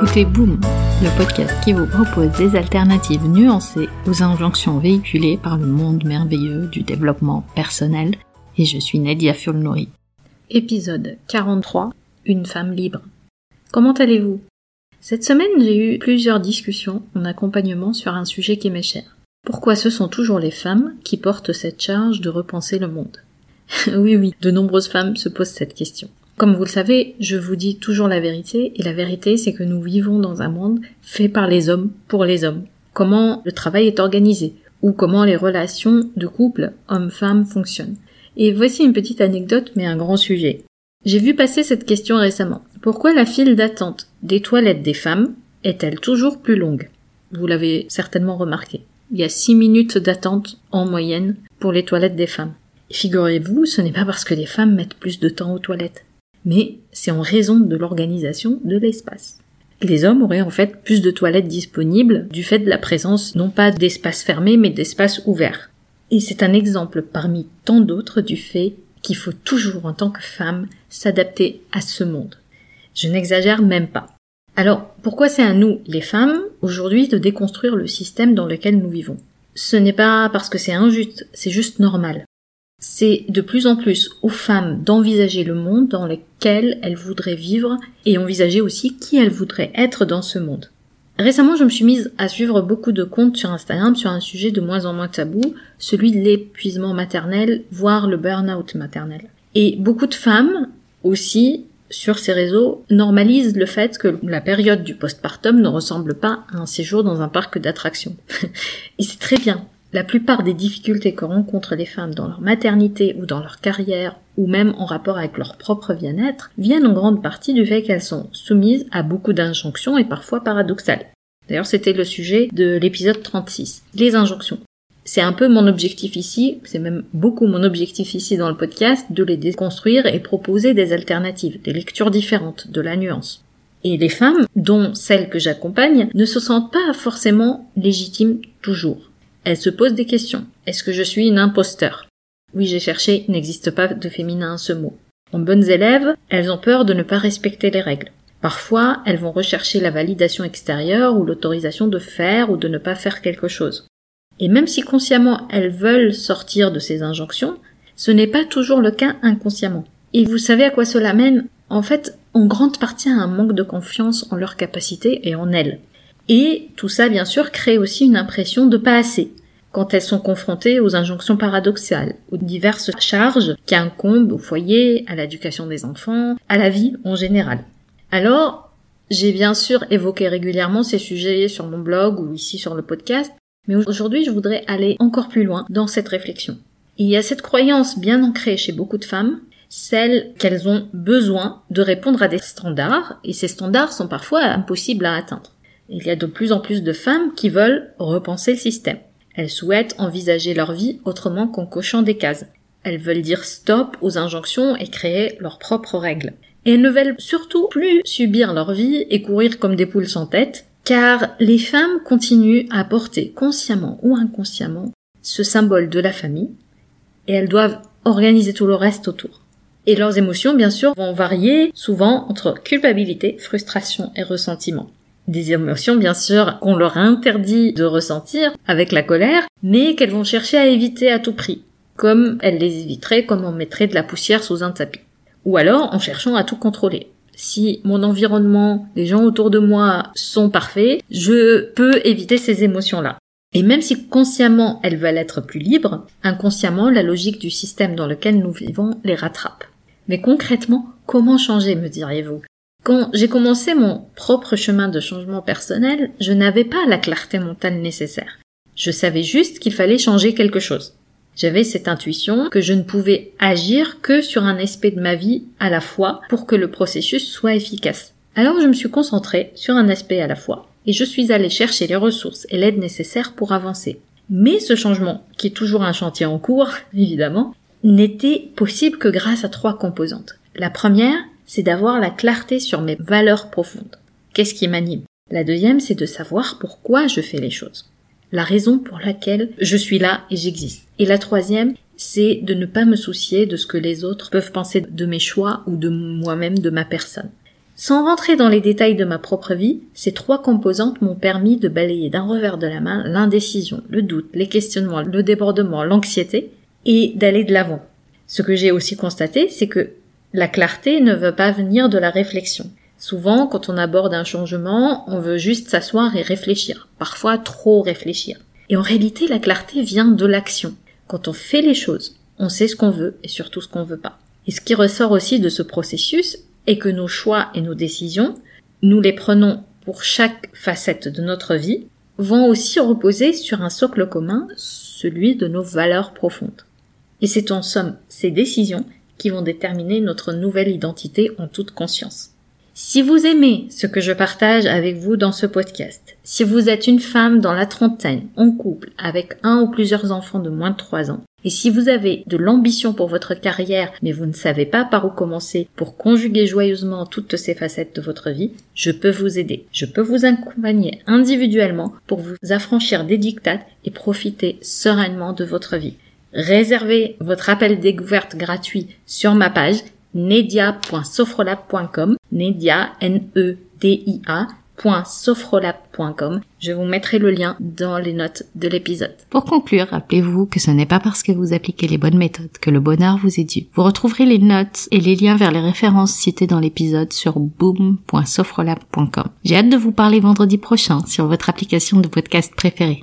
écoutez Boom, le podcast qui vous propose des alternatives nuancées aux injonctions véhiculées par le monde merveilleux du développement personnel. Et je suis Nadia Fulnori. Épisode 43. Une femme libre. Comment allez-vous? Cette semaine, j'ai eu plusieurs discussions en accompagnement sur un sujet qui m'est cher. Pourquoi ce sont toujours les femmes qui portent cette charge de repenser le monde? Oui, oui, de nombreuses femmes se posent cette question. Comme vous le savez, je vous dis toujours la vérité, et la vérité c'est que nous vivons dans un monde fait par les hommes pour les hommes. Comment le travail est organisé, ou comment les relations de couple homme-femme fonctionnent. Et voici une petite anecdote mais un grand sujet. J'ai vu passer cette question récemment. Pourquoi la file d'attente des toilettes des femmes est-elle toujours plus longue? Vous l'avez certainement remarqué. Il y a six minutes d'attente en moyenne pour les toilettes des femmes. Figurez-vous, ce n'est pas parce que les femmes mettent plus de temps aux toilettes mais c'est en raison de l'organisation de l'espace. Les hommes auraient en fait plus de toilettes disponibles du fait de la présence non pas d'espaces fermés mais d'espaces ouverts. Et c'est un exemple parmi tant d'autres du fait qu'il faut toujours en tant que femme s'adapter à ce monde. Je n'exagère même pas. Alors, pourquoi c'est à nous, les femmes, aujourd'hui de déconstruire le système dans lequel nous vivons? Ce n'est pas parce que c'est injuste, c'est juste normal. C'est de plus en plus aux femmes d'envisager le monde dans lequel elles voudraient vivre et envisager aussi qui elles voudraient être dans ce monde. Récemment, je me suis mise à suivre beaucoup de comptes sur Instagram sur un sujet de moins en moins tabou, celui de l'épuisement maternel, voire le burn-out maternel. Et beaucoup de femmes aussi sur ces réseaux normalisent le fait que la période du postpartum ne ressemble pas à un séjour dans un parc d'attractions. et c'est très bien. La plupart des difficultés que rencontrent les femmes dans leur maternité ou dans leur carrière ou même en rapport avec leur propre bien-être viennent en grande partie du fait qu'elles sont soumises à beaucoup d'injonctions et parfois paradoxales. D'ailleurs, c'était le sujet de l'épisode 36. Les injonctions. C'est un peu mon objectif ici, c'est même beaucoup mon objectif ici dans le podcast, de les déconstruire et proposer des alternatives, des lectures différentes, de la nuance. Et les femmes, dont celles que j'accompagne, ne se sentent pas forcément légitimes toujours. Elle se pose des questions. Est-ce que je suis une imposteur? Oui, j'ai cherché, n'existe pas de féminin à ce mot. En bonnes élèves, elles ont peur de ne pas respecter les règles. Parfois, elles vont rechercher la validation extérieure ou l'autorisation de faire ou de ne pas faire quelque chose. Et même si consciemment elles veulent sortir de ces injonctions, ce n'est pas toujours le cas inconsciemment. Et vous savez à quoi cela mène? En fait, en grande partie à un manque de confiance en leurs capacités et en elles. Et tout ça, bien sûr, crée aussi une impression de pas assez quand elles sont confrontées aux injonctions paradoxales, aux diverses charges qui incombent au foyer, à l'éducation des enfants, à la vie en général. Alors, j'ai bien sûr évoqué régulièrement ces sujets sur mon blog ou ici sur le podcast, mais aujourd'hui je voudrais aller encore plus loin dans cette réflexion. Il y a cette croyance bien ancrée chez beaucoup de femmes, celle qu'elles ont besoin de répondre à des standards, et ces standards sont parfois impossibles à atteindre. Il y a de plus en plus de femmes qui veulent repenser le système. Elles souhaitent envisager leur vie autrement qu'en cochant des cases. Elles veulent dire stop aux injonctions et créer leurs propres règles. Et elles ne veulent surtout plus subir leur vie et courir comme des poules sans tête, car les femmes continuent à porter consciemment ou inconsciemment ce symbole de la famille, et elles doivent organiser tout le reste autour. Et leurs émotions, bien sûr, vont varier souvent entre culpabilité, frustration et ressentiment des émotions bien sûr qu'on leur interdit de ressentir avec la colère, mais qu'elles vont chercher à éviter à tout prix, comme elles les éviteraient comme on mettrait de la poussière sous un tapis. Ou alors en cherchant à tout contrôler. Si mon environnement, les gens autour de moi sont parfaits, je peux éviter ces émotions-là. Et même si consciemment elles veulent être plus libres, inconsciemment la logique du système dans lequel nous vivons les rattrape. Mais concrètement, comment changer, me diriez-vous quand j'ai commencé mon propre chemin de changement personnel, je n'avais pas la clarté mentale nécessaire. Je savais juste qu'il fallait changer quelque chose. J'avais cette intuition que je ne pouvais agir que sur un aspect de ma vie à la fois pour que le processus soit efficace. Alors je me suis concentrée sur un aspect à la fois et je suis allée chercher les ressources et l'aide nécessaire pour avancer. Mais ce changement, qui est toujours un chantier en cours, évidemment, n'était possible que grâce à trois composantes. La première, c'est d'avoir la clarté sur mes valeurs profondes. Qu'est-ce qui m'anime? La deuxième, c'est de savoir pourquoi je fais les choses. La raison pour laquelle je suis là et j'existe. Et la troisième, c'est de ne pas me soucier de ce que les autres peuvent penser de mes choix ou de moi-même, de ma personne. Sans rentrer dans les détails de ma propre vie, ces trois composantes m'ont permis de balayer d'un revers de la main l'indécision, le doute, les questionnements, le débordement, l'anxiété, et d'aller de l'avant. Ce que j'ai aussi constaté, c'est que la clarté ne veut pas venir de la réflexion. Souvent, quand on aborde un changement, on veut juste s'asseoir et réfléchir, parfois trop réfléchir. Et en réalité, la clarté vient de l'action. Quand on fait les choses, on sait ce qu'on veut et surtout ce qu'on veut pas. Et ce qui ressort aussi de ce processus est que nos choix et nos décisions, nous les prenons pour chaque facette de notre vie, vont aussi reposer sur un socle commun, celui de nos valeurs profondes. Et c'est en somme ces décisions qui vont déterminer notre nouvelle identité en toute conscience. Si vous aimez ce que je partage avec vous dans ce podcast, si vous êtes une femme dans la trentaine, en couple, avec un ou plusieurs enfants de moins de 3 ans, et si vous avez de l'ambition pour votre carrière, mais vous ne savez pas par où commencer pour conjuguer joyeusement toutes ces facettes de votre vie, je peux vous aider. Je peux vous accompagner individuellement pour vous affranchir des dictates et profiter sereinement de votre vie. Réservez votre appel découverte gratuit sur ma page nedia.sofrolab.com, nedia. Je vous mettrai le lien dans les notes de l'épisode. Pour conclure, rappelez-vous que ce n'est pas parce que vous appliquez les bonnes méthodes que le bonheur vous est dû. Vous retrouverez les notes et les liens vers les références citées dans l'épisode sur boom.sofrolab.com. J'ai hâte de vous parler vendredi prochain sur votre application de podcast préférée.